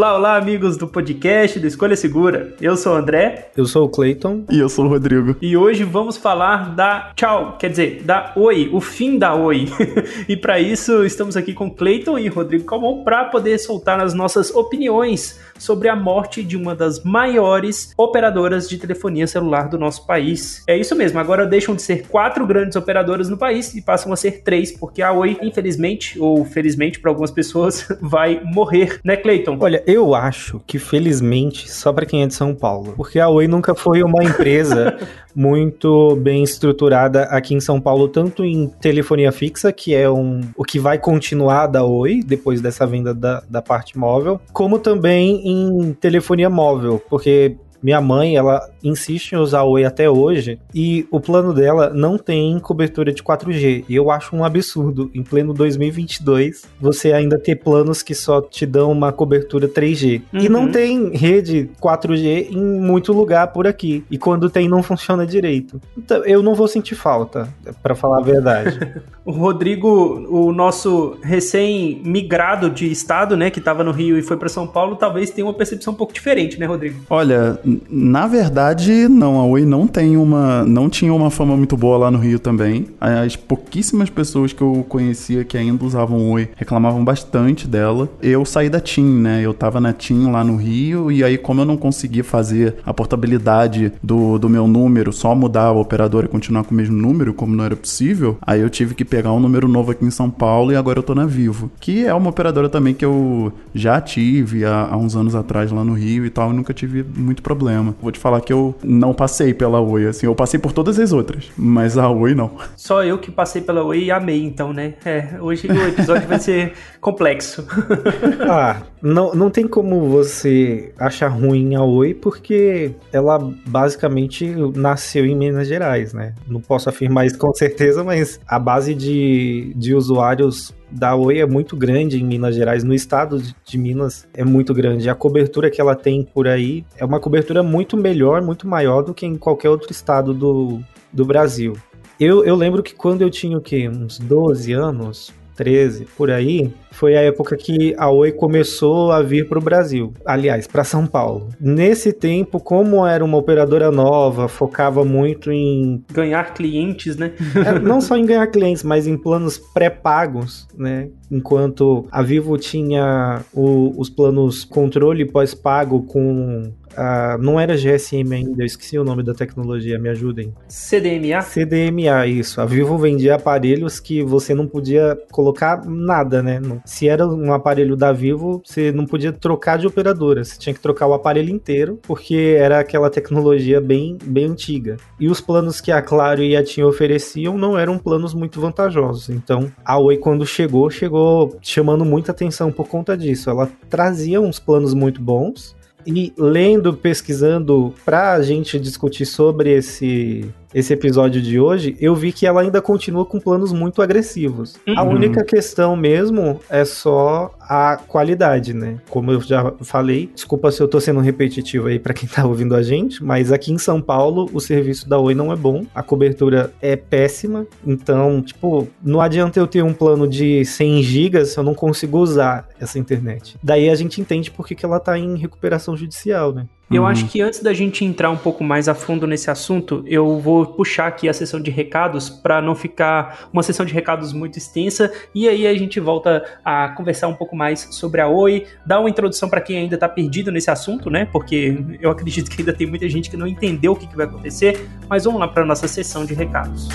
Olá, olá, amigos do podcast do Escolha Segura. Eu sou o André. Eu sou o Clayton. E eu sou o Rodrigo. E hoje vamos falar da tchau, quer dizer, da oi, o fim da oi. e para isso estamos aqui com Clayton e Rodrigo Calmon para poder soltar as nossas opiniões sobre a morte de uma das maiores operadoras de telefonia celular do nosso país. É isso mesmo, agora deixam de ser quatro grandes operadoras no país e passam a ser três, porque a Oi, infelizmente, ou felizmente para algumas pessoas, vai morrer, né, Clayton? Olha, eu acho que felizmente só para quem é de São Paulo, porque a Oi nunca foi uma empresa muito bem estruturada aqui em São Paulo, tanto em telefonia fixa, que é um, o que vai continuar da Oi depois dessa venda da, da parte móvel, como também em telefonia móvel, porque minha mãe, ela insiste em usar o Oi até hoje e o plano dela não tem cobertura de 4G. E eu acho um absurdo, em pleno 2022, você ainda ter planos que só te dão uma cobertura 3G. Uhum. E não uhum. tem rede 4G em muito lugar por aqui. E quando tem, não funciona direito. Então, eu não vou sentir falta, para falar a verdade. o Rodrigo, o nosso recém-migrado de estado, né, que estava no Rio e foi para São Paulo, talvez tenha uma percepção um pouco diferente, né, Rodrigo? Olha, na verdade, não. A Oi não tem uma, não tinha uma fama muito boa lá no Rio também. As pouquíssimas pessoas que eu conhecia que ainda usavam Oi reclamavam bastante dela. Eu saí da TIM, né? Eu tava na TIM lá no Rio e aí como eu não conseguia fazer a portabilidade do, do meu número, só mudar a operadora e continuar com o mesmo número, como não era possível, aí eu tive que pegar um número novo aqui em São Paulo e agora eu tô na Vivo, que é uma operadora também que eu já tive há, há uns anos atrás lá no Rio e tal, e nunca tive muito problema problema. Vou te falar que eu não passei pela Oi, assim, eu passei por todas as outras, mas a Oi não. Só eu que passei pela Oi e amei, então, né? É, hoje o episódio vai ser complexo. ah, não, não tem como você achar ruim a Oi, porque ela basicamente nasceu em Minas Gerais, né? Não posso afirmar isso com certeza, mas a base de, de usuários da Oi é muito grande em Minas Gerais, no estado de Minas é muito grande. A cobertura que ela tem por aí é uma cobertura muito melhor, muito maior do que em qualquer outro estado do, do Brasil. Eu, eu lembro que quando eu tinha o quê? Uns 12 anos, 13, por aí, foi a época que a Oi começou a vir para o Brasil, aliás, para São Paulo. Nesse tempo, como era uma operadora nova, focava muito em ganhar clientes, né? é, não só em ganhar clientes, mas em planos pré-pagos, né? Enquanto a Vivo tinha o, os planos controle pós-pago com Uh, não era GSM ainda, eu esqueci o nome da tecnologia, me ajudem. CDMA? CDMA, isso. A Vivo vendia aparelhos que você não podia colocar nada, né? Se era um aparelho da Vivo, você não podia trocar de operadora, você tinha que trocar o aparelho inteiro, porque era aquela tecnologia bem, bem antiga. E os planos que a Claro e a TIM ofereciam não eram planos muito vantajosos. Então, a Oi, quando chegou, chegou chamando muita atenção por conta disso. Ela trazia uns planos muito bons, e lendo, pesquisando para a gente discutir sobre esse esse episódio de hoje, eu vi que ela ainda continua com planos muito agressivos. Uhum. A única questão mesmo é só a qualidade, né? Como eu já falei, desculpa se eu tô sendo repetitivo aí para quem tá ouvindo a gente, mas aqui em São Paulo o serviço da Oi não é bom, a cobertura é péssima, então, tipo, não adianta eu ter um plano de 100 gigas se eu não consigo usar essa internet. Daí a gente entende por que, que ela tá em recuperação judicial, né? Eu uhum. acho que antes da gente entrar um pouco mais a fundo nesse assunto, eu vou puxar aqui a sessão de recados para não ficar uma sessão de recados muito extensa e aí a gente volta a conversar um pouco mais sobre a Oi, dar uma introdução para quem ainda está perdido nesse assunto, né? Porque eu acredito que ainda tem muita gente que não entendeu o que, que vai acontecer, mas vamos lá para nossa sessão de recados.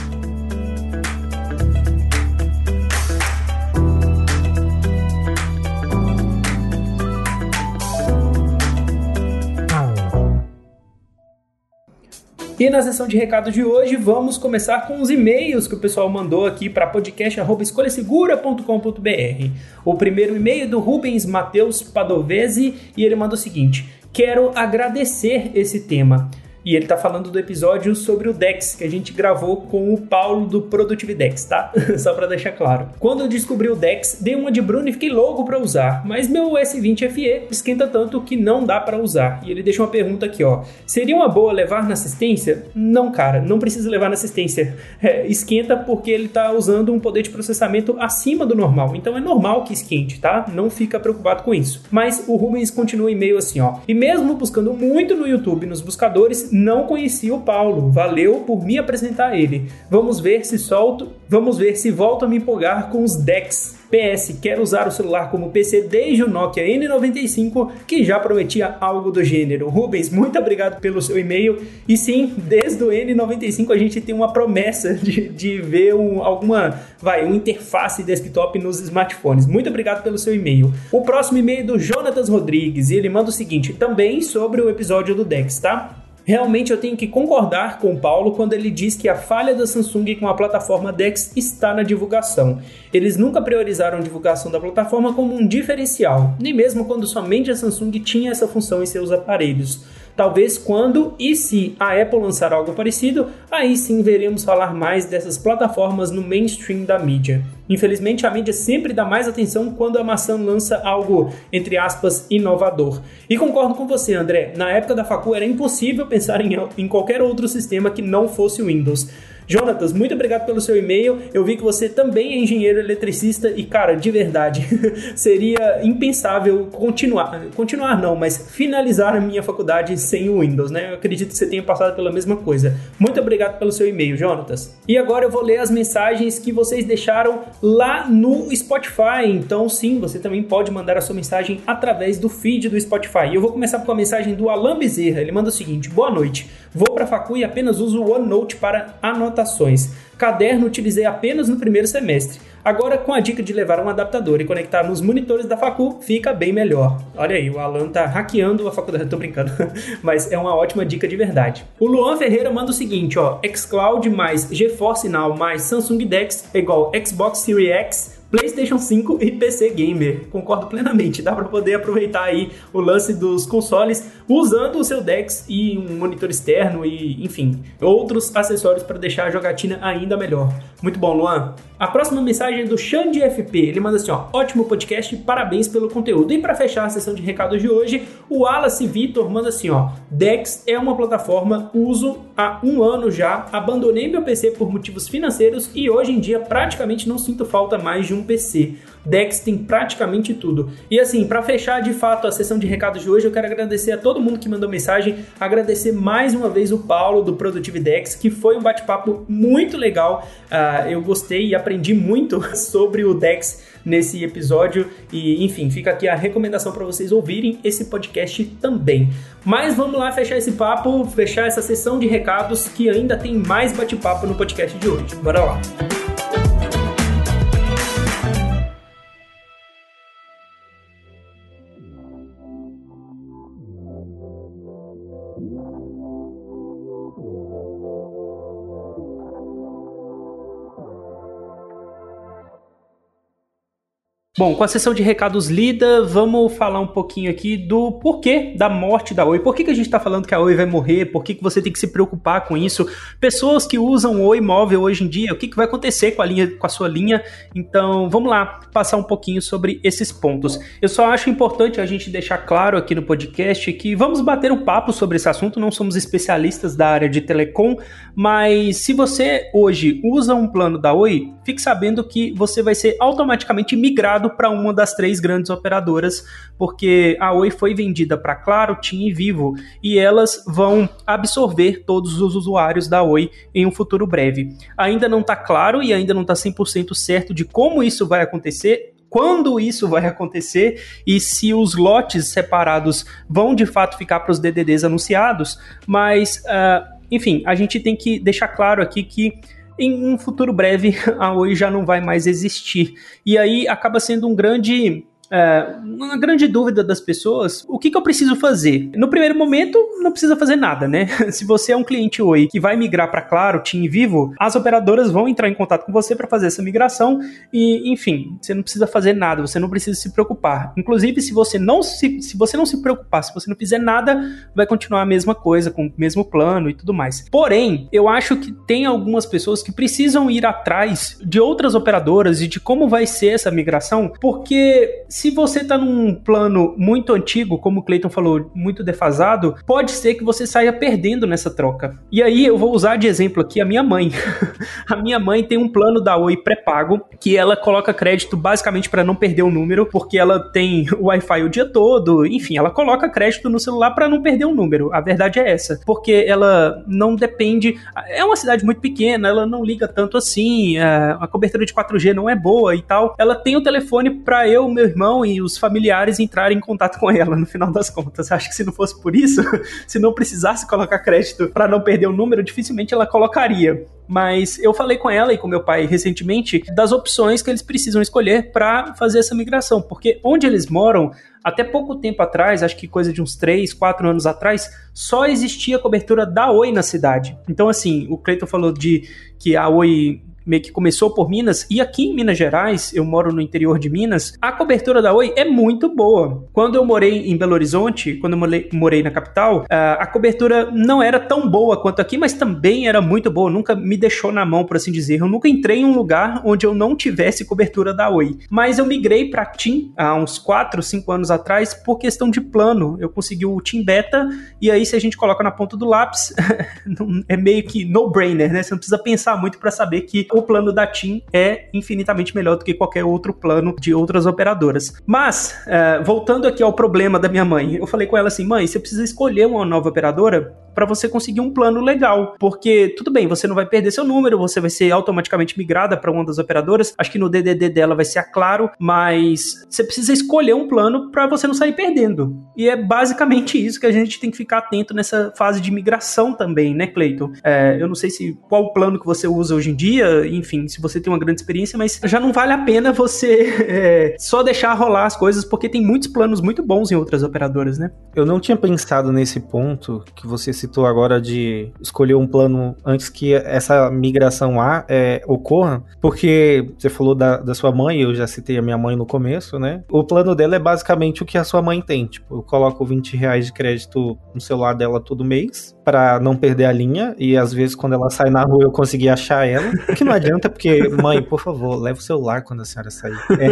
E na sessão de recados de hoje, vamos começar com os e-mails que o pessoal mandou aqui para podcast.escolhasegura.com.br. O primeiro e-mail é do Rubens Matheus Padovese e ele manda o seguinte: Quero agradecer esse tema. E ele tá falando do episódio sobre o Dex que a gente gravou com o Paulo do Produtividex, tá? Só para deixar claro. Quando eu descobri o Dex, dei uma de Bruno e fiquei louco para usar, mas meu S20 FE esquenta tanto que não dá para usar. E ele deixa uma pergunta aqui, ó: seria uma boa levar na assistência? Não, cara, não precisa levar na assistência. É, esquenta porque ele tá usando um poder de processamento acima do normal. Então é normal que esquente, tá? Não fica preocupado com isso. Mas o Rubens continua e meio assim, ó. E mesmo buscando muito no YouTube, nos buscadores, não conhecia o Paulo. Valeu por me apresentar ele. Vamos ver se solto, vamos ver se volto a me empolgar com os decks. PS, quero usar o celular como PC desde o Nokia N95, que já prometia algo do gênero. Rubens, muito obrigado pelo seu e-mail. E sim, desde o N95 a gente tem uma promessa de, de ver um, alguma, vai, uma interface desktop nos smartphones. Muito obrigado pelo seu e-mail. O próximo e-mail é do Jonatas Rodrigues e ele manda o seguinte, também sobre o episódio do Dex, tá? Realmente eu tenho que concordar com o Paulo quando ele diz que a falha da Samsung com a plataforma DeX está na divulgação. Eles nunca priorizaram a divulgação da plataforma como um diferencial, nem mesmo quando somente a Samsung tinha essa função em seus aparelhos. Talvez quando e se a Apple lançar algo parecido, aí sim veremos falar mais dessas plataformas no mainstream da mídia. Infelizmente, a mídia sempre dá mais atenção quando a maçã lança algo, entre aspas, inovador. E concordo com você, André. Na época da Facu era impossível pensar em, em qualquer outro sistema que não fosse o Windows. Jonatas, muito obrigado pelo seu e-mail. Eu vi que você também é engenheiro eletricista e, cara, de verdade, seria impensável continuar, continuar não, mas finalizar a minha faculdade sem o Windows, né? Eu acredito que você tenha passado pela mesma coisa. Muito obrigado pelo seu e-mail, Jonatas. E agora eu vou ler as mensagens que vocês deixaram lá no Spotify. Então, sim, você também pode mandar a sua mensagem através do feed do Spotify. Eu vou começar com a mensagem do Alan Bezerra. Ele manda o seguinte: Boa noite. Vou para a facu e apenas uso o OneNote para anotações. Caderno utilizei apenas no primeiro semestre. Agora, com a dica de levar um adaptador e conectar nos monitores da facu, fica bem melhor. Olha aí, o Alan tá hackeando a faculdade, tô brincando, mas é uma ótima dica de verdade. O Luan Ferreira manda o seguinte, ó, xCloud mais GeForce Now mais Samsung Dex é igual Xbox Series X PlayStation 5 e PC Gamer. Concordo plenamente. Dá para poder aproveitar aí o lance dos consoles usando o seu DeX e um monitor externo e, enfim, outros acessórios para deixar a jogatina ainda melhor. Muito bom, Luan. A próxima mensagem é do Xande FP. Ele manda assim, ó, ótimo podcast, parabéns pelo conteúdo. E para fechar a sessão de recados de hoje, o Wallace Vitor manda assim, ó, Dex é uma plataforma, uso há um ano já, abandonei meu PC por motivos financeiros e hoje em dia praticamente não sinto falta mais de um PC. Dex tem praticamente tudo. E assim, para fechar de fato a sessão de recados de hoje, eu quero agradecer a todo mundo que mandou mensagem, agradecer mais uma vez o Paulo do Productive Dex, que foi um bate-papo muito legal. Uh, eu gostei e aprendi muito sobre o Dex nesse episódio e enfim, fica aqui a recomendação para vocês ouvirem esse podcast também. Mas vamos lá fechar esse papo, fechar essa sessão de recados que ainda tem mais bate-papo no podcast de hoje. Bora lá. Bom, com a sessão de recados lida, vamos falar um pouquinho aqui do porquê da morte da Oi. Por que, que a gente está falando que a Oi vai morrer? Por que, que você tem que se preocupar com isso? Pessoas que usam Oi móvel hoje em dia, o que, que vai acontecer com a, linha, com a sua linha? Então, vamos lá passar um pouquinho sobre esses pontos. Eu só acho importante a gente deixar claro aqui no podcast que vamos bater um papo sobre esse assunto. Não somos especialistas da área de telecom, mas se você hoje usa um plano da Oi, fique sabendo que você vai ser automaticamente migrado para uma das três grandes operadoras, porque a Oi foi vendida para Claro, TIM e Vivo, e elas vão absorver todos os usuários da Oi em um futuro breve. Ainda não está claro e ainda não está 100% certo de como isso vai acontecer, quando isso vai acontecer e se os lotes separados vão de fato ficar para os DDDs anunciados, mas, uh, enfim, a gente tem que deixar claro aqui que em um futuro breve a Oi já não vai mais existir. E aí acaba sendo um grande é, uma grande dúvida das pessoas, o que, que eu preciso fazer? No primeiro momento, não precisa fazer nada, né? Se você é um cliente Oi que vai migrar para Claro, TIM Vivo, as operadoras vão entrar em contato com você para fazer essa migração e, enfim, você não precisa fazer nada, você não precisa se preocupar. Inclusive, se você não se, se você não se preocupar, se você não fizer nada, vai continuar a mesma coisa, com o mesmo plano e tudo mais. Porém, eu acho que tem algumas pessoas que precisam ir atrás de outras operadoras e de como vai ser essa migração, porque se você está num plano muito antigo, como o Clayton falou, muito defasado, pode ser que você saia perdendo nessa troca. E aí eu vou usar de exemplo aqui a minha mãe. a minha mãe tem um plano da Oi pré-pago que ela coloca crédito basicamente para não perder o número, porque ela tem Wi-Fi o dia todo, enfim, ela coloca crédito no celular para não perder o número. A verdade é essa, porque ela não depende. É uma cidade muito pequena, ela não liga tanto assim, é, a cobertura de 4G não é boa e tal. Ela tem o telefone para eu, meu irmão e os familiares entrarem em contato com ela no final das contas. Acho que se não fosse por isso, se não precisasse colocar crédito para não perder o número, dificilmente ela colocaria. Mas eu falei com ela e com meu pai recentemente das opções que eles precisam escolher para fazer essa migração, porque onde eles moram, até pouco tempo atrás, acho que coisa de uns 3, 4 anos atrás, só existia cobertura da Oi na cidade. Então, assim, o Cleiton falou de que a Oi meio que começou por Minas, e aqui em Minas Gerais, eu moro no interior de Minas, a cobertura da Oi é muito boa. Quando eu morei em Belo Horizonte, quando eu morei, na capital, a cobertura não era tão boa quanto aqui, mas também era muito boa, nunca me deixou na mão, por assim dizer. Eu nunca entrei em um lugar onde eu não tivesse cobertura da Oi. Mas eu migrei para TIM há uns 4, 5 anos atrás por questão de plano. Eu consegui o TIM Beta, e aí se a gente coloca na ponta do lápis, é meio que no-brainer, né? Você não precisa pensar muito para saber que o plano da TIM é infinitamente melhor do que qualquer outro plano de outras operadoras. Mas, uh, voltando aqui ao problema da minha mãe, eu falei com ela assim: mãe, você precisa escolher uma nova operadora para você conseguir um plano legal. Porque, tudo bem, você não vai perder seu número, você vai ser automaticamente migrada para uma das operadoras. Acho que no DDD dela vai ser a Claro, mas você precisa escolher um plano para você não sair perdendo. E é basicamente isso que a gente tem que ficar atento nessa fase de migração também, né, Cleiton? É, eu não sei se qual plano que você usa hoje em dia, enfim, se você tem uma grande experiência, mas já não vale a pena você é, só deixar rolar as coisas, porque tem muitos planos muito bons em outras operadoras, né? Eu não tinha pensado nesse ponto que você citou agora de escolher um plano antes que essa migração A é, ocorra, porque você falou da, da sua mãe, eu já citei a minha mãe no começo, né? O plano dela é basicamente o que a sua mãe tem, tipo, eu coloco 20 reais de crédito no celular dela todo mês, para não perder a linha, e às vezes quando ela sai na rua eu consegui achar ela, que não adianta, porque, mãe, por favor, leva o celular quando a senhora sair. É,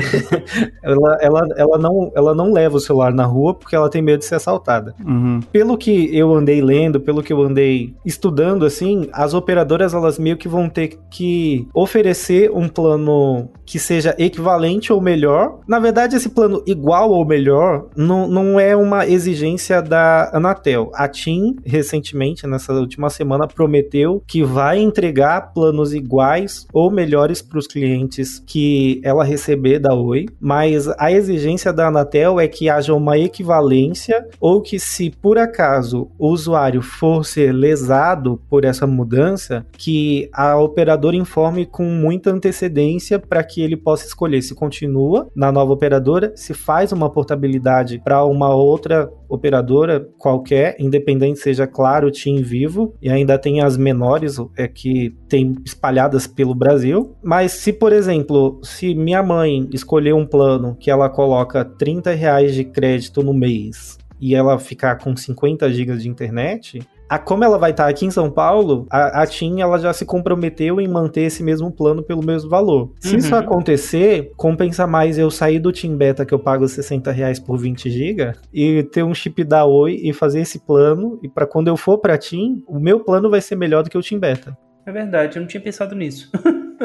ela, ela, ela, não, ela não leva o celular na rua porque ela tem medo de ser assaltada. Uhum. Pelo que eu andei lendo, pelo que eu andei estudando, assim, as operadoras, elas meio que vão ter que oferecer um plano que seja equivalente ou melhor. Na verdade, esse plano igual ou melhor não, não é uma exigência da Anatel. A TIM, recentemente, nessa última semana, prometeu que vai entregar planos iguais ou melhores para os clientes que ela receber da Oi, mas a exigência da Anatel é que haja uma equivalência ou que se por acaso o usuário for ser lesado por essa mudança, que a operadora informe com muita antecedência para que ele possa escolher se continua na nova operadora, se faz uma portabilidade para uma outra operadora qualquer, independente seja claro, TIM Vivo, e ainda tem as menores é que tem espalhadas pelo Brasil. Mas se, por exemplo, se minha mãe escolher um plano que ela coloca 30 reais de crédito no mês e ela ficar com 50 GB de internet, a, como ela vai estar aqui em São Paulo, a, a TIM ela já se comprometeu em manter esse mesmo plano pelo mesmo valor. Se uhum. isso acontecer, compensa mais eu sair do TIM Beta que eu pago 60 reais por 20 GB e ter um chip da Oi e fazer esse plano. E para quando eu for para TIM, o meu plano vai ser melhor do que o TIM Beta. É verdade, eu não tinha pensado nisso.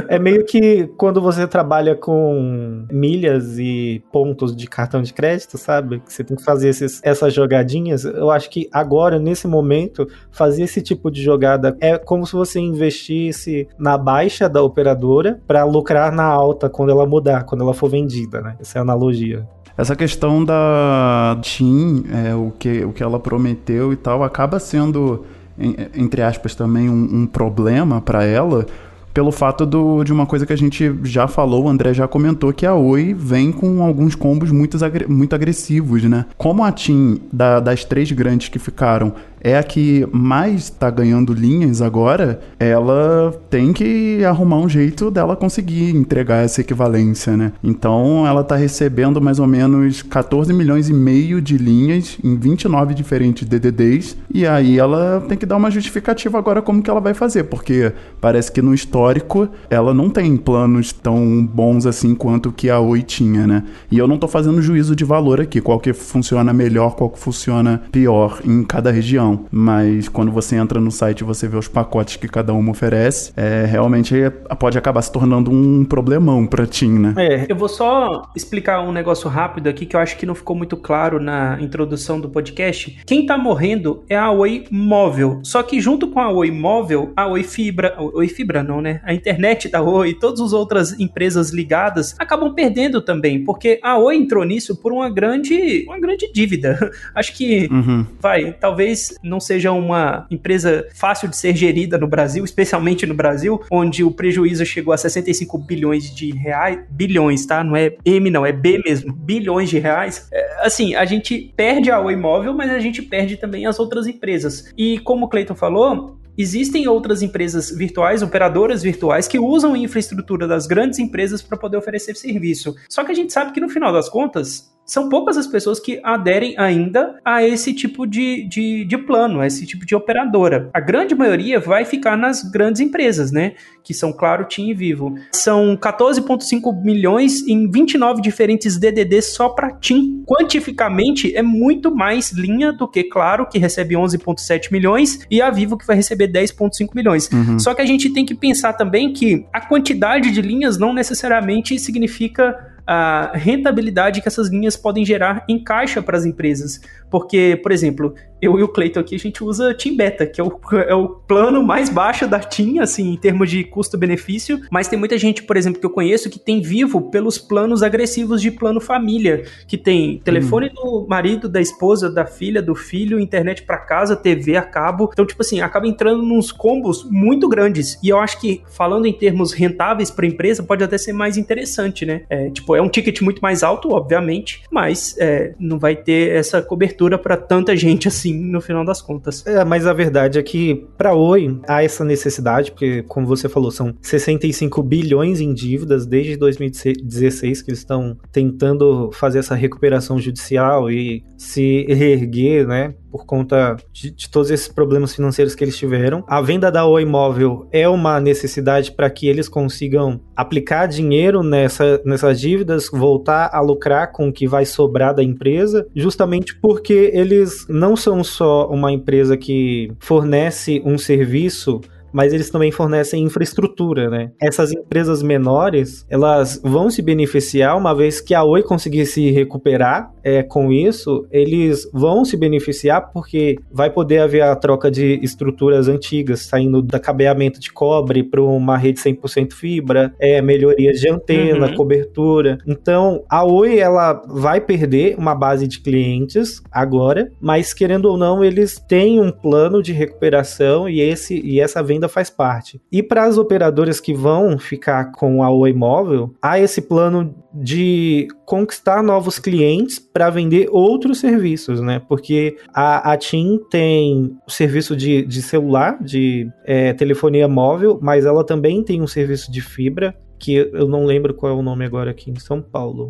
É meio que quando você trabalha com milhas e pontos de cartão de crédito, sabe? Que você tem que fazer esses, essas jogadinhas. Eu acho que agora, nesse momento, fazer esse tipo de jogada é como se você investisse na baixa da operadora para lucrar na alta quando ela mudar, quando ela for vendida, né? Essa é a analogia. Essa questão da TIM, é, o, que, o que ela prometeu e tal, acaba sendo, entre aspas, também um, um problema para ela, pelo fato do, de uma coisa que a gente já falou, o André já comentou, que a Oi vem com alguns combos muito, muito agressivos, né? Como a TIM, da, das três grandes que ficaram, é a que mais está ganhando linhas agora, ela tem que arrumar um jeito dela conseguir entregar essa equivalência, né? Então ela está recebendo mais ou menos 14 milhões e meio de linhas em 29 diferentes DDDs e aí ela tem que dar uma justificativa agora como que ela vai fazer, porque parece que no histórico ela não tem planos tão bons assim quanto que a Oi tinha, né? E eu não estou fazendo juízo de valor aqui, qual que funciona melhor, qual que funciona pior em cada região não. Mas quando você entra no site e você vê os pacotes que cada uma oferece, é, realmente pode acabar se tornando um problemão pra TIM, né? É, eu vou só explicar um negócio rápido aqui que eu acho que não ficou muito claro na introdução do podcast. Quem tá morrendo é a Oi Móvel. Só que junto com a Oi Móvel, a Oi Fibra, Oi Fibra não, né? A internet da Oi e todas as outras empresas ligadas acabam perdendo também, porque a Oi entrou nisso por uma grande, uma grande dívida. Acho que uhum. vai, talvez não seja uma empresa fácil de ser gerida no Brasil, especialmente no Brasil, onde o prejuízo chegou a 65 bilhões de reais, bilhões, tá? Não é M não, é B mesmo, bilhões de reais. É, assim, a gente perde a Oi Móvel, mas a gente perde também as outras empresas. E como o Cleiton falou, Existem outras empresas virtuais, operadoras virtuais, que usam a infraestrutura das grandes empresas para poder oferecer serviço. Só que a gente sabe que no final das contas, são poucas as pessoas que aderem ainda a esse tipo de, de, de, plano, a esse tipo de operadora. A grande maioria vai ficar nas grandes empresas, né? Que são, claro, TIM e Vivo. São 14,5 milhões em 29 diferentes DDDs só para TIM. Quantificamente, é muito mais linha do que, claro, que recebe 11,7 milhões e a Vivo que vai receber 10,5 milhões. Uhum. Só que a gente tem que pensar também que a quantidade de linhas não necessariamente significa a rentabilidade que essas linhas podem gerar em caixa para as empresas. Porque, por exemplo, eu e o Cleiton aqui, a gente usa Team Beta, que é o, é o plano mais baixo da Team, assim, em termos de custo-benefício. Mas tem muita gente, por exemplo, que eu conheço que tem vivo pelos planos agressivos de plano família, que tem telefone hum. do marido, da esposa, da filha, do filho, internet para casa, TV a cabo. Então, tipo assim, acaba entrando nos combos muito grandes. E eu acho que, falando em termos rentáveis para a empresa, pode até ser mais interessante, né? É, tipo, é um ticket muito mais alto, obviamente, mas é, não vai ter essa cobertura para tanta gente assim sim, no final das contas. É, mas a verdade é que para Oi há essa necessidade, porque como você falou, são 65 bilhões em dívidas desde 2016 que eles estão tentando fazer essa recuperação judicial e se reerguer, né? Por conta de, de, todos esses problemas financeiros que eles tiveram. A venda da Oi Móvel é uma necessidade para que eles consigam aplicar dinheiro nessa, nessas dívidas, voltar a lucrar com o que vai sobrar da empresa, justamente porque eles não são só uma empresa que fornece um serviço mas eles também fornecem infraestrutura, né? Essas empresas menores, elas vão se beneficiar uma vez que a Oi conseguir se recuperar é, com isso, eles vão se beneficiar porque vai poder haver a troca de estruturas antigas, saindo da cabeamento de cobre para uma rede 100% fibra, é, melhorias de antena, uhum. cobertura. Então, a Oi, ela vai perder uma base de clientes agora, mas querendo ou não, eles têm um plano de recuperação e, esse, e essa venda ainda faz parte. E para as operadoras que vão ficar com a Oi Móvel, há esse plano de conquistar novos clientes para vender outros serviços, né? Porque a, a TIM tem o serviço de, de celular, de é, telefonia móvel, mas ela também tem um serviço de fibra, que eu não lembro qual é o nome agora aqui em São Paulo.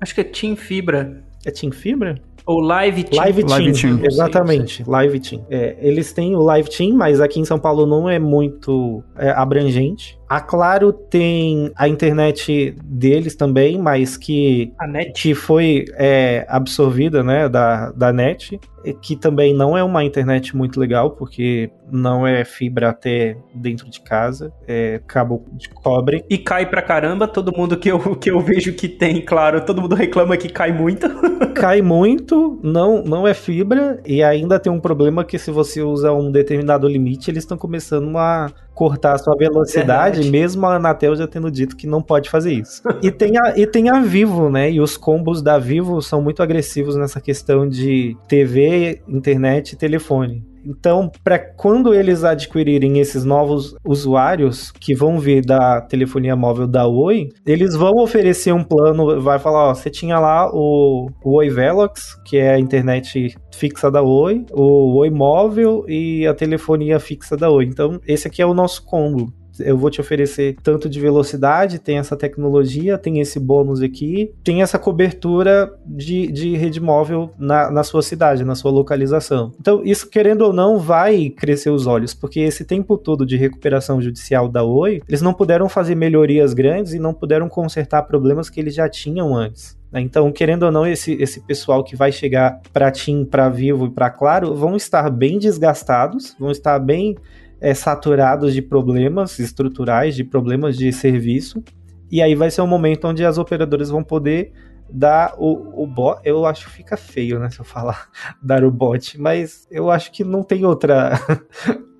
Acho que é TIM Fibra. É TIM Fibra? Ou Live Team. Live Team, Live Team. exatamente. Live Team. É, eles têm o Live Team, mas aqui em São Paulo não é muito é, abrangente. A Claro tem a internet deles também, mas que, a net. que foi é, absorvida né, da, da net, que também não é uma internet muito legal, porque não é fibra até dentro de casa, é cabo de cobre. E cai pra caramba, todo mundo que eu, que eu vejo que tem, claro, todo mundo reclama que cai muito. cai muito, não, não é fibra, e ainda tem um problema que se você usa um determinado limite, eles estão começando a cortar a sua velocidade, Verdade. mesmo a Anatel já tendo dito que não pode fazer isso. e, tem a, e tem a Vivo, né? E os combos da Vivo são muito agressivos nessa questão de TV, internet e telefone. Então, para quando eles adquirirem esses novos usuários que vão vir da telefonia móvel da Oi, eles vão oferecer um plano, vai falar, ó, você tinha lá o, o Oi Velox, que é a internet fixa da Oi, o Oi Móvel e a telefonia fixa da Oi. Então, esse aqui é o nosso combo eu vou te oferecer tanto de velocidade, tem essa tecnologia, tem esse bônus aqui, tem essa cobertura de, de rede móvel na, na sua cidade, na sua localização. Então, isso, querendo ou não, vai crescer os olhos, porque esse tempo todo de recuperação judicial da Oi, eles não puderam fazer melhorias grandes e não puderam consertar problemas que eles já tinham antes. Né? Então, querendo ou não, esse, esse pessoal que vai chegar para TIM, para Vivo e para Claro vão estar bem desgastados, vão estar bem é, saturados de problemas estruturais, de problemas de serviço. E aí vai ser um momento onde as operadoras vão poder dar o, o bot. Eu acho que fica feio, né? Se eu falar dar o bot, mas eu acho que não tem outra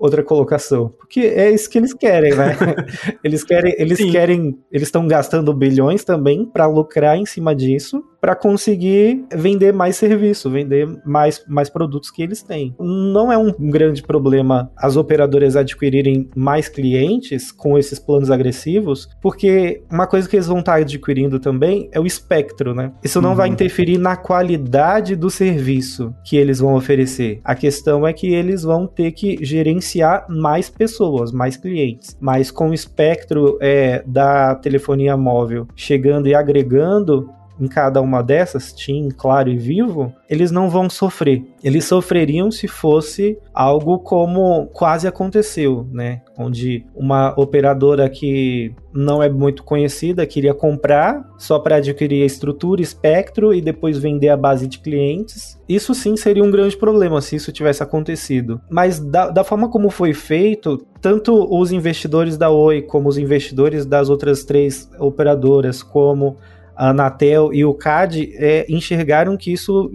outra colocação. Porque é isso que eles querem, né? eles querem, eles Sim. querem, eles estão gastando bilhões também para lucrar em cima disso, para conseguir vender mais serviço, vender mais, mais produtos que eles têm. Não é um grande problema as operadoras adquirirem mais clientes com esses planos agressivos, porque uma coisa que eles vão estar adquirindo também é o espectro, né? Isso não uhum. vai interferir na qualidade do serviço que eles vão oferecer. A questão é que eles vão ter que gerenciar mais pessoas, mais clientes. Mas com o espectro é, da telefonia móvel chegando e agregando, em cada uma dessas, TIM, Claro e Vivo, eles não vão sofrer. Eles sofreriam se fosse algo como quase aconteceu, né? Onde uma operadora que não é muito conhecida queria comprar só para adquirir a estrutura, espectro e depois vender a base de clientes. Isso sim seria um grande problema se isso tivesse acontecido. Mas da, da forma como foi feito, tanto os investidores da Oi como os investidores das outras três operadoras, como a Anatel e o CAD é, enxergaram que isso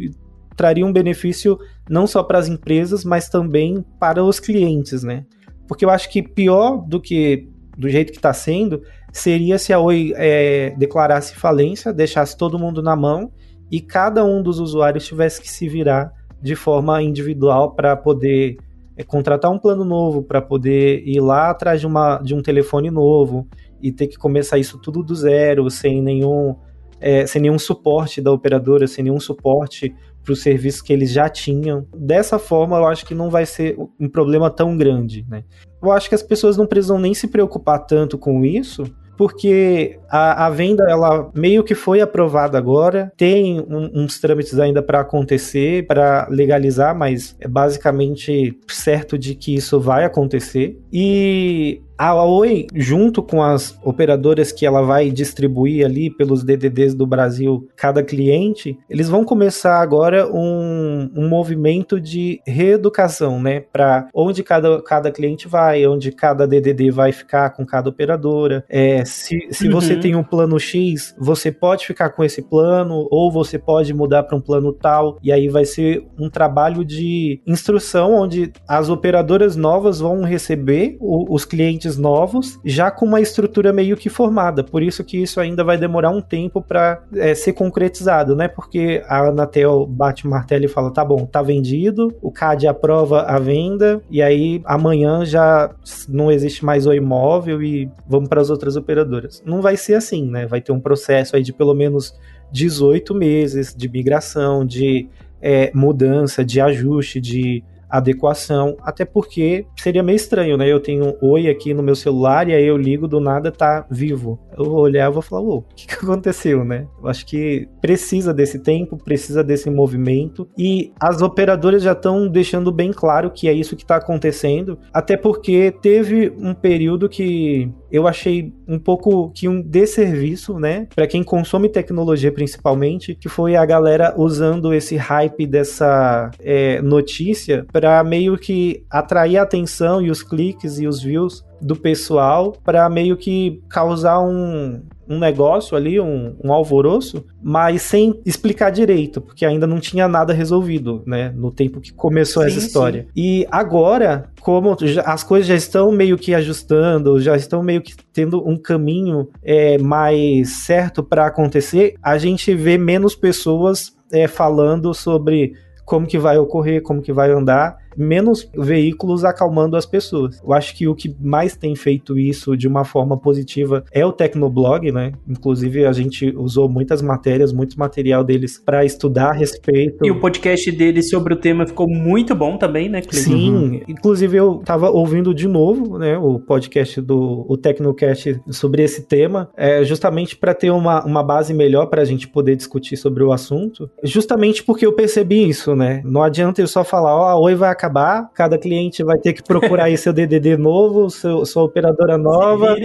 traria um benefício não só para as empresas, mas também para os clientes, né? Porque eu acho que pior do que do jeito que está sendo seria se a Oi é, declarasse falência, deixasse todo mundo na mão e cada um dos usuários tivesse que se virar de forma individual para poder é, contratar um plano novo, para poder ir lá atrás de, uma, de um telefone novo e ter que começar isso tudo do zero, sem nenhum é, sem nenhum suporte da operadora, sem nenhum suporte para o serviço que eles já tinham. Dessa forma, eu acho que não vai ser um problema tão grande. Né? Eu acho que as pessoas não precisam nem se preocupar tanto com isso, porque a, a, venda ela meio que foi aprovada agora, tem um, uns trâmites ainda para acontecer, para legalizar, mas é basicamente certo de que isso vai acontecer. E a Oi, junto com as operadoras que ela vai distribuir ali pelos DDDs do Brasil, cada cliente, eles vão começar agora um, um movimento de reeducação, né? Para onde cada, cada cliente vai, onde cada DDD vai ficar com cada operadora. É, se se uhum. você tem um plano X, você pode ficar com esse plano, ou você pode mudar para um plano tal, e aí vai ser um trabalho de instrução onde as operadoras novas vão receber o, os clientes novos, já com uma estrutura meio que formada. Por isso que isso ainda vai demorar um tempo para é, ser concretizado, né? Porque a Anatel bate o martelo e fala: tá bom, tá vendido, o CAD aprova a venda, e aí amanhã já não existe mais o imóvel e vamos para as outras operadoras. Não vai ser assim, né? Vai ter um processo aí de pelo menos 18 meses de migração, de é, mudança, de ajuste, de adequação, até porque seria meio estranho, né? Eu tenho um oi aqui no meu celular e aí eu ligo do nada tá vivo. Eu vou olhar e vou falar, o que, que aconteceu, né? Eu acho que precisa desse tempo, precisa desse movimento e as operadoras já estão deixando bem claro que é isso que está acontecendo, até porque teve um período que eu achei um pouco que um desserviço, né, para quem consome tecnologia principalmente, que foi a galera usando esse hype dessa é, notícia para meio que atrair a atenção e os cliques e os views do pessoal para meio que causar um, um negócio ali, um, um, alvoroço, mas sem explicar direito, porque ainda não tinha nada resolvido, né? No tempo que começou sim, essa história. Sim. E agora, como já, as coisas já estão meio que ajustando, já estão meio que tendo um caminho é, mais certo para acontecer, a gente vê menos pessoas é, falando sobre como que vai ocorrer, como que vai andar menos veículos acalmando as pessoas. Eu acho que o que mais tem feito isso de uma forma positiva é o Tecnoblog, né? Inclusive a gente usou muitas matérias, muito material deles para estudar a respeito. E o podcast deles sobre o tema ficou muito bom também, né, Cleiton? Sim, uhum. inclusive eu tava ouvindo de novo, né, o podcast do o Tecnocast sobre esse tema, é justamente para ter uma, uma base melhor para a gente poder discutir sobre o assunto. Justamente porque eu percebi isso, né? Não adianta eu só falar, ó, oh, a Oi vai acabar, cada cliente vai ter que procurar aí seu DDD novo, seu, sua operadora nova,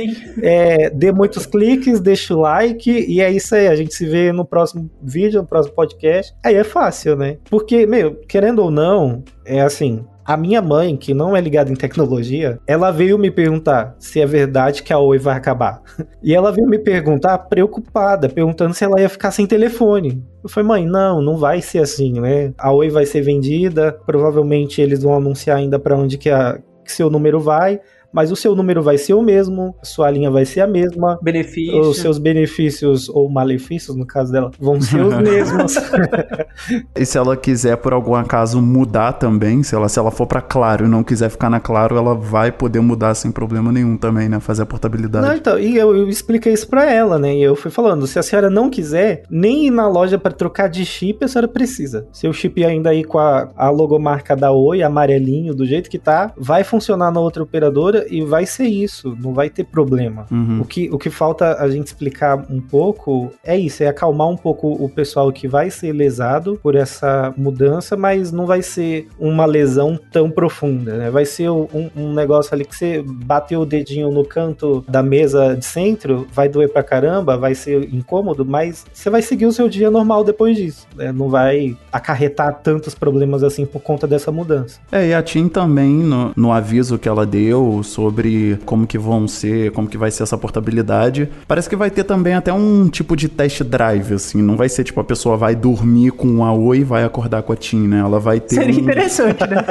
é, dê muitos cliques, deixa o like e é isso aí. A gente se vê no próximo vídeo, no próximo podcast. Aí é fácil, né? Porque, meu, querendo ou não, é assim, a minha mãe, que não é ligada em tecnologia, ela veio me perguntar se é verdade que a Oi vai acabar. E ela veio me perguntar preocupada, perguntando se ela ia ficar sem telefone. Eu falei, mãe, não, não vai ser assim, né? A Oi vai ser vendida, provavelmente eles vão anunciar ainda para onde que, a, que seu número vai mas o seu número vai ser o mesmo, sua linha vai ser a mesma. Benefícios. Os seus benefícios, ou malefícios, no caso dela, vão ser os mesmos. e se ela quiser, por algum acaso, mudar também, se ela, se ela for para Claro e não quiser ficar na Claro, ela vai poder mudar sem problema nenhum também, né? Fazer a portabilidade. Não, então, e eu, eu expliquei isso pra ela, né? E eu fui falando, se a senhora não quiser, nem ir na loja para trocar de chip, a senhora precisa. Se o chip ainda aí com a, a logomarca da Oi, amarelinho, do jeito que tá, vai funcionar na outra operadora, e vai ser isso, não vai ter problema. Uhum. O, que, o que falta a gente explicar um pouco é isso, é acalmar um pouco o pessoal que vai ser lesado por essa mudança, mas não vai ser uma lesão tão profunda, né? Vai ser um, um negócio ali que você bateu o dedinho no canto da mesa de centro, vai doer pra caramba, vai ser incômodo, mas você vai seguir o seu dia normal depois disso, né? Não vai acarretar tantos problemas assim por conta dessa mudança. É, e a TIM também, no, no aviso que ela deu sobre como que vão ser, como que vai ser essa portabilidade. Parece que vai ter também até um tipo de test drive, assim. Não vai ser tipo a pessoa vai dormir com a Oi e vai acordar com a TIM, né? Ela vai ter. Seria um... interessante, né?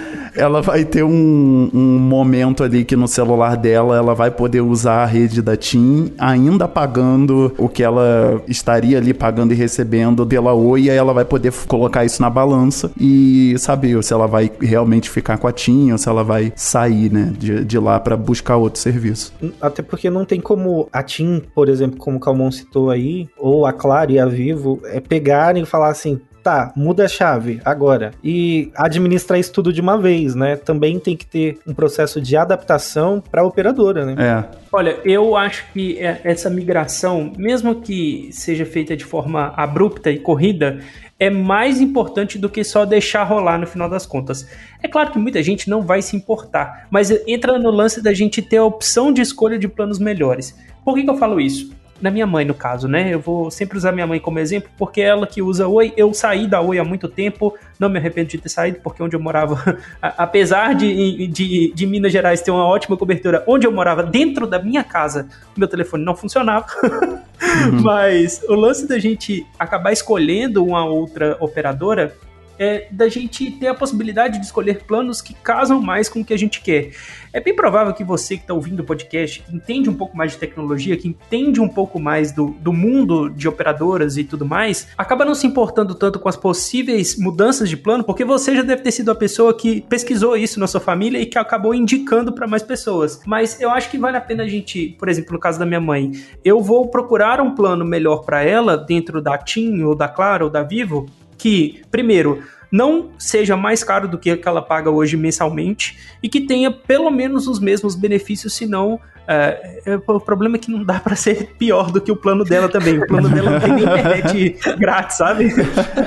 ela vai ter um, um momento ali que no celular dela ela vai poder usar a rede da TIM, ainda pagando o que ela estaria ali pagando e recebendo pela Oi, e aí ela vai poder colocar isso na balança e saber se ela vai realmente ficar com a TIM ou se ela vai sair, né, de, de lá para buscar outro serviço. Até porque não tem como a TIM, por exemplo, como o Calmon citou aí, ou a Claro e a Vivo, é pegarem e falar assim, tá, muda a chave agora e administrar isso tudo de uma vez, né? Também tem que ter um processo de adaptação para a operadora, né? É. Olha, eu acho que é, essa migração, mesmo que seja feita de forma abrupta e corrida, é mais importante do que só deixar rolar no final das contas. É claro que muita gente não vai se importar, mas entra no lance da gente ter a opção de escolha de planos melhores. Por que, que eu falo isso? Na minha mãe, no caso, né? Eu vou sempre usar minha mãe como exemplo, porque é ela que usa Oi. Eu saí da Oi há muito tempo, não me arrependo de ter saído, porque onde eu morava, apesar de, de, de, Minas Gerais ter uma ótima cobertura, onde eu morava, dentro da minha casa, meu telefone não funcionava. uhum. Mas o lance da gente acabar escolhendo uma outra operadora é da gente ter a possibilidade de escolher planos que casam mais com o que a gente quer. É bem provável que você que está ouvindo o podcast, que entende um pouco mais de tecnologia, que entende um pouco mais do, do mundo de operadoras e tudo mais, acaba não se importando tanto com as possíveis mudanças de plano, porque você já deve ter sido a pessoa que pesquisou isso na sua família e que acabou indicando para mais pessoas. Mas eu acho que vale a pena a gente, por exemplo, no caso da minha mãe, eu vou procurar um plano melhor para ela dentro da TIM ou da Claro ou da Vivo, que, primeiro, não seja mais caro do que, ela paga hoje mensalmente e que tenha pelo menos os mesmos benefícios, se não é, é, o problema é que não dá para ser pior do que o plano dela também. O plano dela não tem nem internet grátis, sabe?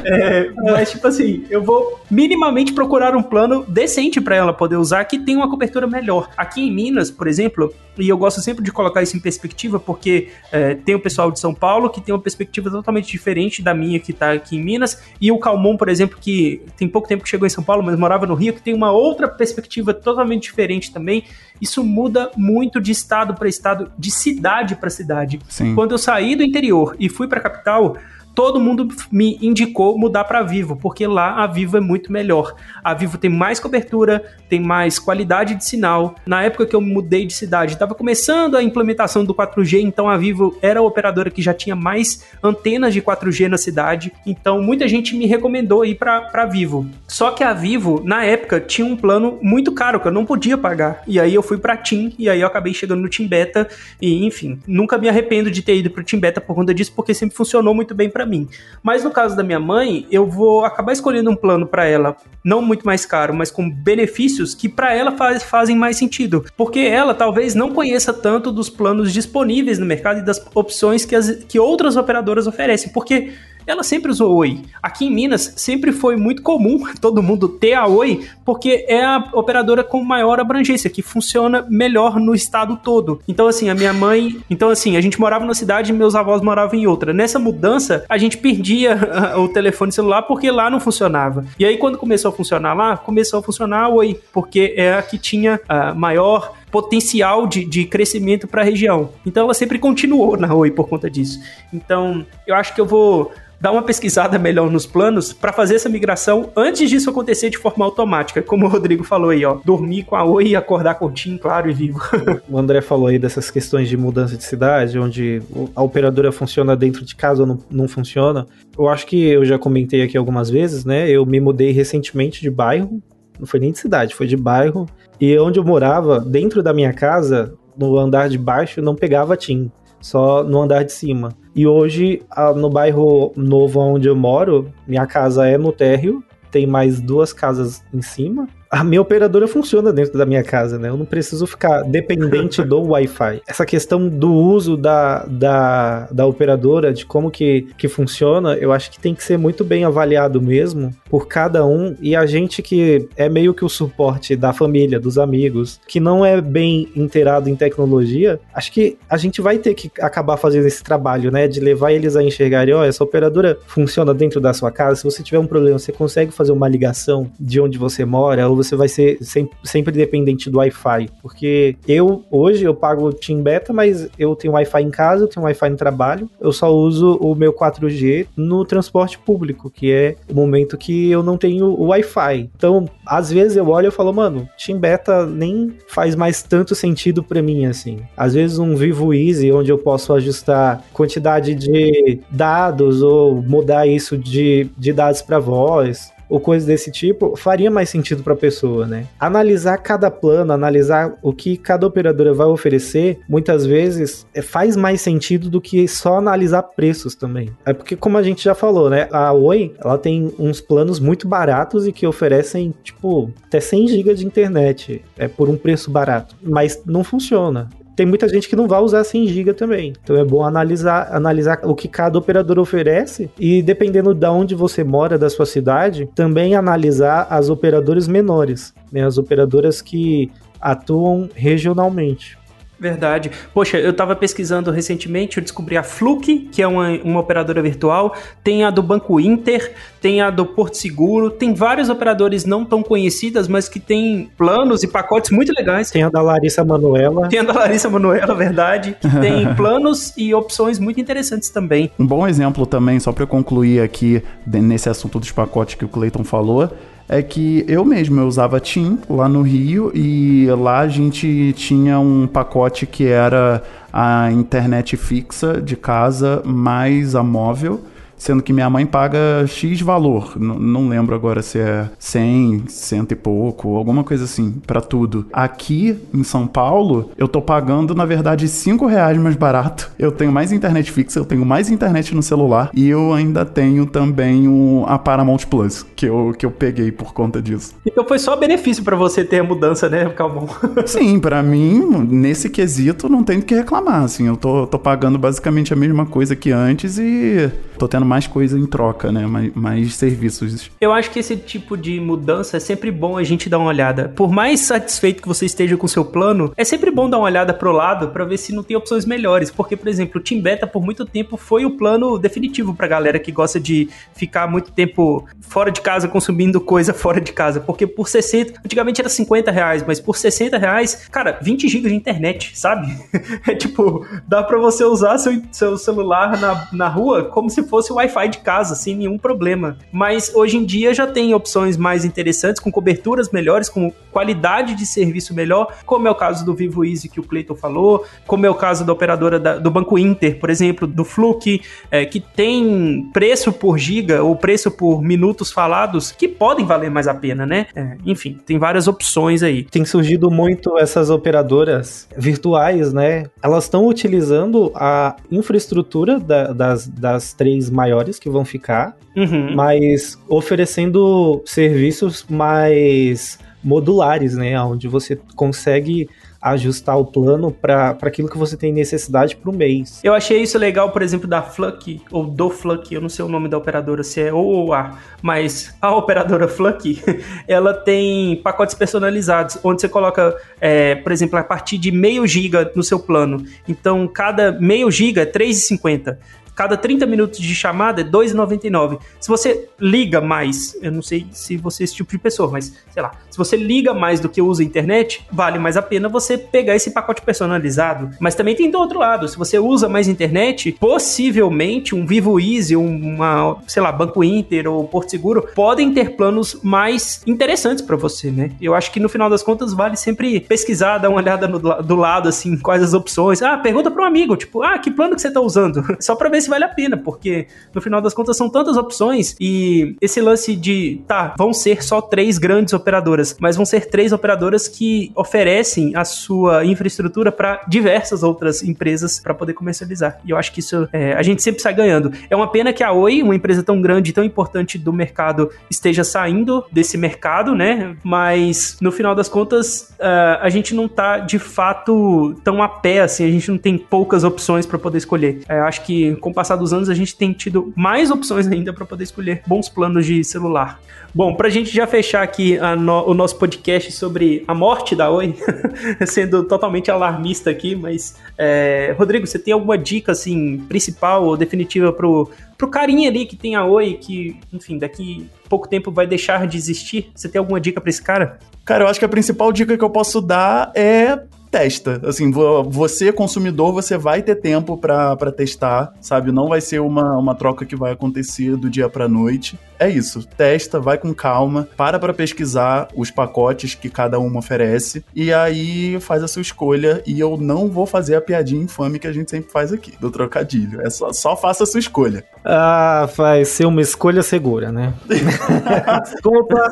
É, mas, tipo assim, eu vou minimamente procurar um plano decente para ela poder usar que tenha uma cobertura melhor. Aqui em Minas, por exemplo, e eu gosto sempre de colocar isso em perspectiva, porque é, tem o pessoal de São Paulo que tem uma perspectiva totalmente diferente da minha que tá aqui em Minas, e o Calmon, por exemplo, que tem pouco tempo que chegou em São Paulo, mas morava no Rio, que tem uma outra perspectiva totalmente diferente também. Isso muda muito de estado para estado, de cidade para cidade. Sim. Quando eu saí do interior e fui para a capital, todo mundo me indicou mudar para Vivo, porque lá a Vivo é muito melhor. A Vivo tem mais cobertura, tem mais qualidade de sinal. Na época que eu mudei de cidade, estava começando a implementação do 4G, então a Vivo era a operadora que já tinha mais antenas de 4G na cidade. Então muita gente me recomendou ir para Vivo. Só que a Vivo, na época, tinha um plano muito caro que eu não podia pagar. E aí eu fui para TIM e aí eu acabei chegando no TIM Beta e enfim, nunca me arrependo de ter ido pro Team Beta por conta disso, porque sempre funcionou muito bem para mim. Mas no caso da minha mãe, eu vou acabar escolhendo um plano para ela, não muito mais caro, mas com benefícios que para ela faz, fazem mais sentido. Porque ela talvez não conheça tanto dos planos disponíveis no mercado e das opções que, as, que outras operadoras oferecem. Porque ela sempre usou Oi. Aqui em Minas sempre foi muito comum todo mundo ter a Oi, porque é a operadora com maior abrangência, que funciona melhor no estado todo. Então, assim, a minha mãe. Então, assim, a gente morava numa cidade e meus avós moravam em outra. Nessa mudança, a gente perdia o telefone celular porque lá não funcionava. E aí, quando começou a funcionar lá, começou a funcionar a Oi, porque é a que tinha a maior potencial de, de crescimento para a região. Então ela sempre continuou na Oi por conta disso. Então eu acho que eu vou dar uma pesquisada melhor nos planos para fazer essa migração antes disso acontecer de forma automática, como o Rodrigo falou aí, ó, dormir com a Oi e acordar com o TIM, claro e vivo. o André falou aí dessas questões de mudança de cidade, onde a operadora funciona dentro de casa ou não, não funciona. Eu acho que eu já comentei aqui algumas vezes, né? Eu me mudei recentemente de bairro, não foi nem de cidade, foi de bairro. E onde eu morava, dentro da minha casa, no andar de baixo, não pegava TIM, só no andar de cima. E hoje, no bairro novo onde eu moro, minha casa é no térreo, tem mais duas casas em cima a minha operadora funciona dentro da minha casa, né? Eu não preciso ficar dependente do Wi-Fi. Essa questão do uso da, da, da operadora, de como que, que funciona, eu acho que tem que ser muito bem avaliado mesmo por cada um. E a gente que é meio que o suporte da família, dos amigos, que não é bem inteirado em tecnologia, acho que a gente vai ter que acabar fazendo esse trabalho, né? De levar eles a enxergarem, ó, oh, essa operadora funciona dentro da sua casa. Se você tiver um problema, você consegue fazer uma ligação de onde você mora, ou você vai ser sempre, sempre dependente do Wi-Fi. Porque eu, hoje, eu pago o Team Beta, mas eu tenho Wi-Fi em casa, eu tenho Wi-Fi no trabalho. Eu só uso o meu 4G no transporte público, que é o momento que eu não tenho o Wi-Fi. Então, às vezes eu olho e falo, mano, Team Beta nem faz mais tanto sentido para mim, assim. Às vezes um Vivo Easy, onde eu posso ajustar quantidade de dados ou mudar isso de, de dados para voz, ou coisas desse tipo, faria mais sentido para a pessoa, né? Analisar cada plano, analisar o que cada operadora vai oferecer, muitas vezes é, faz mais sentido do que só analisar preços também. É porque, como a gente já falou, né? A Oi, ela tem uns planos muito baratos e que oferecem, tipo, até 100 GB de internet. É por um preço barato. Mas não funciona tem muita gente que não vai usar 100 GB também. Então é bom analisar, analisar o que cada operador oferece e dependendo de onde você mora, da sua cidade, também analisar as operadoras menores, né, as operadoras que atuam regionalmente. Verdade. Poxa, eu estava pesquisando recentemente, eu descobri a Fluke, que é uma, uma operadora virtual, tem a do Banco Inter, tem a do Porto Seguro, tem vários operadores não tão conhecidas, mas que tem planos e pacotes muito legais. Tem a da Larissa Manuela. Tem a da Larissa Manuela, verdade. Que tem planos e opções muito interessantes também. Um bom exemplo também, só para concluir aqui nesse assunto dos pacotes que o Clayton falou, é que eu mesmo eu usava TIM lá no Rio e lá a gente tinha um pacote que era a internet fixa de casa mais a móvel sendo que minha mãe paga X valor. Não lembro agora se é 100, cento e pouco, alguma coisa assim, para tudo. Aqui em São Paulo, eu tô pagando, na verdade, 5 reais mais barato. Eu tenho mais internet fixa, eu tenho mais internet no celular e eu ainda tenho também o, a Paramount Plus, que eu, que eu peguei por conta disso. Então foi só benefício para você ter a mudança, né, Calmon? Sim, para mim, nesse quesito, não tem o que reclamar, assim. Eu tô, tô pagando basicamente a mesma coisa que antes e tô tendo mais coisa em troca, né? Mais, mais serviços. Eu acho que esse tipo de mudança é sempre bom a gente dar uma olhada. Por mais satisfeito que você esteja com o seu plano, é sempre bom dar uma olhada pro lado para ver se não tem opções melhores. Porque, por exemplo, o Team Beta por muito tempo foi o plano definitivo pra galera que gosta de ficar muito tempo fora de casa consumindo coisa fora de casa. Porque por 60, antigamente era 50 reais, mas por 60 reais, cara, 20 GB de internet, sabe? é tipo, dá pra você usar seu, seu celular na, na rua como se fosse o Wi-Fi de casa sem nenhum problema. Mas hoje em dia já tem opções mais interessantes, com coberturas melhores, com qualidade de serviço melhor, como é o caso do Vivo Easy que o Cleiton falou, como é o caso da operadora da, do Banco Inter, por exemplo, do Fluke, é, que tem preço por giga ou preço por minutos falados que podem valer mais a pena, né? É, enfim, tem várias opções aí. Tem surgido muito essas operadoras virtuais, né? Elas estão utilizando a infraestrutura da, das, das três maiores que vão ficar, uhum. mas oferecendo serviços mais modulares, né? Onde você consegue ajustar o plano para aquilo que você tem necessidade para o mês. Eu achei isso legal, por exemplo, da Fluck, ou do Fluck, eu não sei o nome da operadora, se é O ou A, mas a operadora Fluck, ela tem pacotes personalizados, onde você coloca, é, por exemplo, a partir de meio giga no seu plano. Então, cada meio giga é 3,50 cada 30 minutos de chamada é 2,99. Se você liga mais, eu não sei se você é esse tipo de pessoa, mas sei lá, se você liga mais do que usa a internet, vale mais a pena você pegar esse pacote personalizado. Mas também tem do outro lado, se você usa mais internet, possivelmente um Vivo Easy, uma, sei lá, Banco Inter ou Porto Seguro podem ter planos mais interessantes para você, né? Eu acho que no final das contas vale sempre pesquisar, dar uma olhada no, do lado assim, quais as opções. Ah, pergunta para um amigo, tipo, ah, que plano que você tá usando? Só para ver se vale a pena, porque no final das contas são tantas opções e esse lance de, tá, vão ser só três grandes operadoras, mas vão ser três operadoras que oferecem a sua infraestrutura para diversas outras empresas para poder comercializar. E eu acho que isso é, a gente sempre sai ganhando. É uma pena que a Oi, uma empresa tão grande e tão importante do mercado, esteja saindo desse mercado, né? Mas no final das contas, uh, a gente não tá de fato tão a pé assim, a gente não tem poucas opções para poder escolher. É, eu acho que com passar dos anos, a gente tem tido mais opções ainda para poder escolher bons planos de celular. Bom, para a gente já fechar aqui no, o nosso podcast sobre a morte da Oi, sendo totalmente alarmista aqui, mas é, Rodrigo, você tem alguma dica assim principal ou definitiva pro pro carinha ali que tem a Oi, que, enfim, daqui pouco tempo vai deixar de existir? Você tem alguma dica para esse cara? Cara, eu acho que a principal dica que eu posso dar é testa. Assim, você, consumidor, você vai ter tempo para testar, sabe? Não vai ser uma, uma troca que vai acontecer do dia pra noite. É isso. Testa, vai com calma, para pra pesquisar os pacotes que cada uma oferece e aí faz a sua escolha. E eu não vou fazer a piadinha infame que a gente sempre faz aqui, do trocadilho. É só, só faça a sua escolha. Ah, vai ser uma escolha segura, né? Desculpa,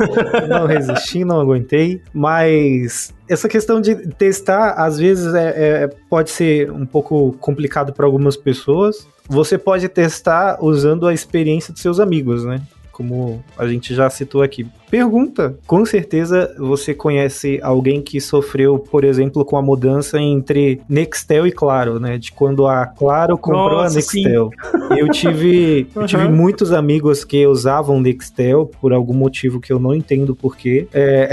não resisti, não aguentei, mas essa questão de testar, às vezes, é, é pode ser um pouco complicado para algumas pessoas. Você pode testar usando a experiência dos seus amigos, né? Como a gente já citou aqui pergunta. Com certeza você conhece alguém que sofreu, por exemplo, com a mudança entre Nextel e Claro, né? De quando a Claro comprou Nossa, a Nextel. Sim. Eu tive, uhum. eu tive muitos amigos que usavam Nextel por algum motivo que eu não entendo porquê. É...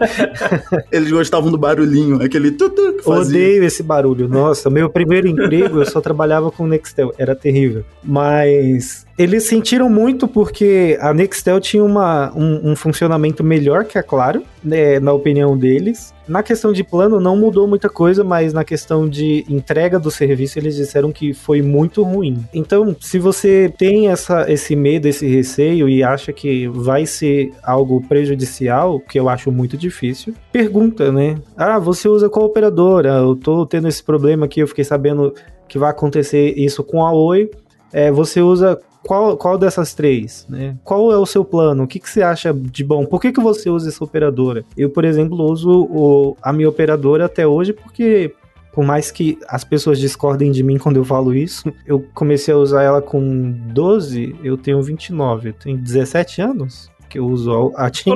Eles gostavam do barulhinho, aquele tutu que fazia. Odeio esse barulho. Nossa, meu primeiro emprego eu só trabalhava com Nextel. Era terrível. Mas eles sentiram muito porque a Nextel tinha uma, um, um, funcionamento melhor que a Claro, né, na opinião deles. Na questão de plano não mudou muita coisa, mas na questão de entrega do serviço eles disseram que foi muito ruim. Então, se você tem essa, esse medo, esse receio e acha que vai ser algo prejudicial, que eu acho muito difícil, pergunta, né? Ah, você usa qual operadora? Eu tô tendo esse problema aqui, eu fiquei sabendo que vai acontecer isso com a Oi. É, você usa qual, qual dessas três, né? Qual é o seu plano? O que, que você acha de bom? Por que, que você usa essa operadora? Eu, por exemplo, uso o, a minha operadora até hoje porque por mais que as pessoas discordem de mim quando eu falo isso, eu comecei a usar ela com 12, eu tenho 29, eu tenho 17 anos que eu uso a TIM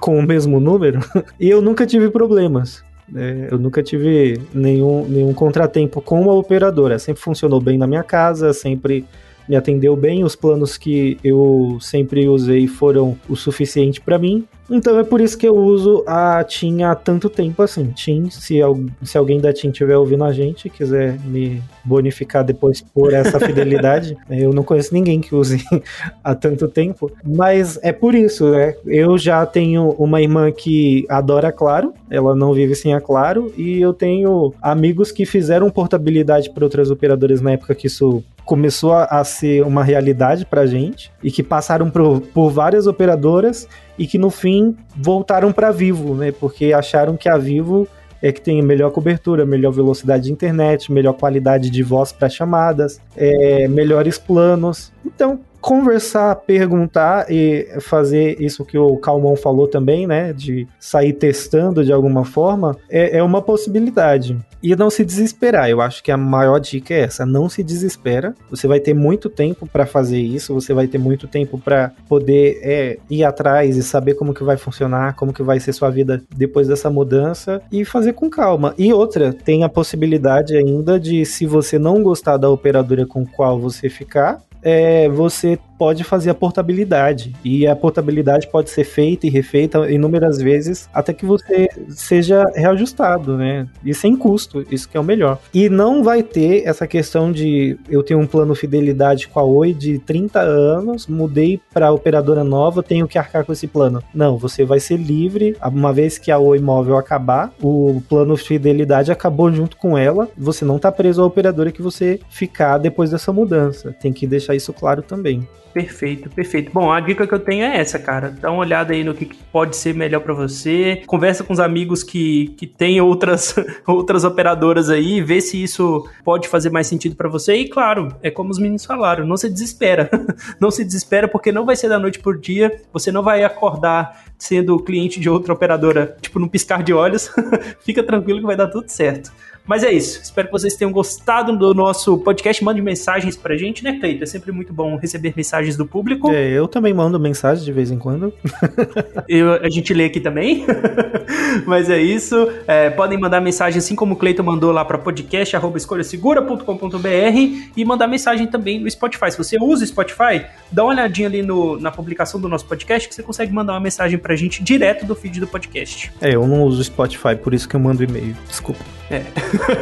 com o mesmo número e eu nunca tive problemas. É, eu nunca tive nenhum, nenhum contratempo com uma operadora. Sempre funcionou bem na minha casa, sempre me atendeu bem, os planos que eu sempre usei foram o suficiente para mim. Então é por isso que eu uso a TIM há tanto tempo assim. TIM, se, se alguém da TIM estiver ouvindo a gente quiser me bonificar depois por essa fidelidade, eu não conheço ninguém que use há tanto tempo. Mas é por isso, né? Eu já tenho uma irmã que adora Claro, ela não vive sem a Claro, e eu tenho amigos que fizeram portabilidade para outras operadoras na época que isso começou a, a ser uma realidade pra gente e que passaram por, por várias operadoras e que no fim voltaram para Vivo, né? Porque acharam que a Vivo é que tem melhor cobertura, melhor velocidade de internet, melhor qualidade de voz para chamadas, é, melhores planos. Então, conversar, perguntar e fazer isso que o Calmon falou também, né? De sair testando de alguma forma, é, é uma possibilidade. E não se desesperar. Eu acho que a maior dica é essa: não se desespera. Você vai ter muito tempo para fazer isso. Você vai ter muito tempo para poder é, ir atrás e saber como que vai funcionar, como que vai ser sua vida depois dessa mudança e fazer com calma. E outra, tem a possibilidade ainda de, se você não gostar da operadora com qual você ficar, é, você pode fazer a portabilidade. E a portabilidade pode ser feita e refeita inúmeras vezes até que você seja reajustado, né? E sem custo, isso que é o melhor. E não vai ter essa questão de eu tenho um plano fidelidade com a Oi de 30 anos, mudei para operadora nova, tenho que arcar com esse plano. Não, você vai ser livre, uma vez que a Oi móvel acabar, o plano fidelidade acabou junto com ela, você não está preso à operadora que você ficar depois dessa mudança. Tem que deixar isso claro também. Perfeito, perfeito. Bom, a dica que eu tenho é essa, cara. Dá uma olhada aí no que pode ser melhor para você. Conversa com os amigos que, que têm outras, outras operadoras aí, vê se isso pode fazer mais sentido para você. E claro, é como os meninos falaram, não se desespera. não se desespera porque não vai ser da noite por dia. Você não vai acordar sendo cliente de outra operadora, tipo, num piscar de olhos. Fica tranquilo que vai dar tudo certo. Mas é isso. Espero que vocês tenham gostado do nosso podcast. Mande mensagens pra gente, né, Cleito? É sempre muito bom receber mensagens do público. É, eu também mando mensagens de vez em quando. eu, a gente lê aqui também. Mas é isso. É, podem mandar mensagem assim como o Cleito mandou lá para podcast.escolhasegura.com.br e mandar mensagem também no Spotify. Se você usa o Spotify, dá uma olhadinha ali no, na publicação do nosso podcast que você consegue mandar uma mensagem pra gente direto do feed do podcast. É, eu não uso o Spotify, por isso que eu mando e-mail. Desculpa. É.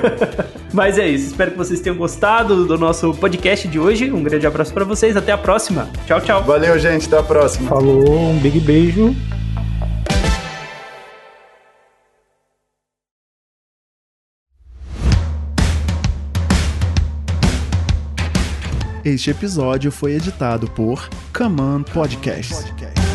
Mas é isso. Espero que vocês tenham gostado do nosso podcast de hoje. Um grande abraço para vocês. Até a próxima. Tchau, tchau. Valeu, gente. Até a próxima. Falou. Um big beijo. Este episódio foi editado por Kaman Podcast.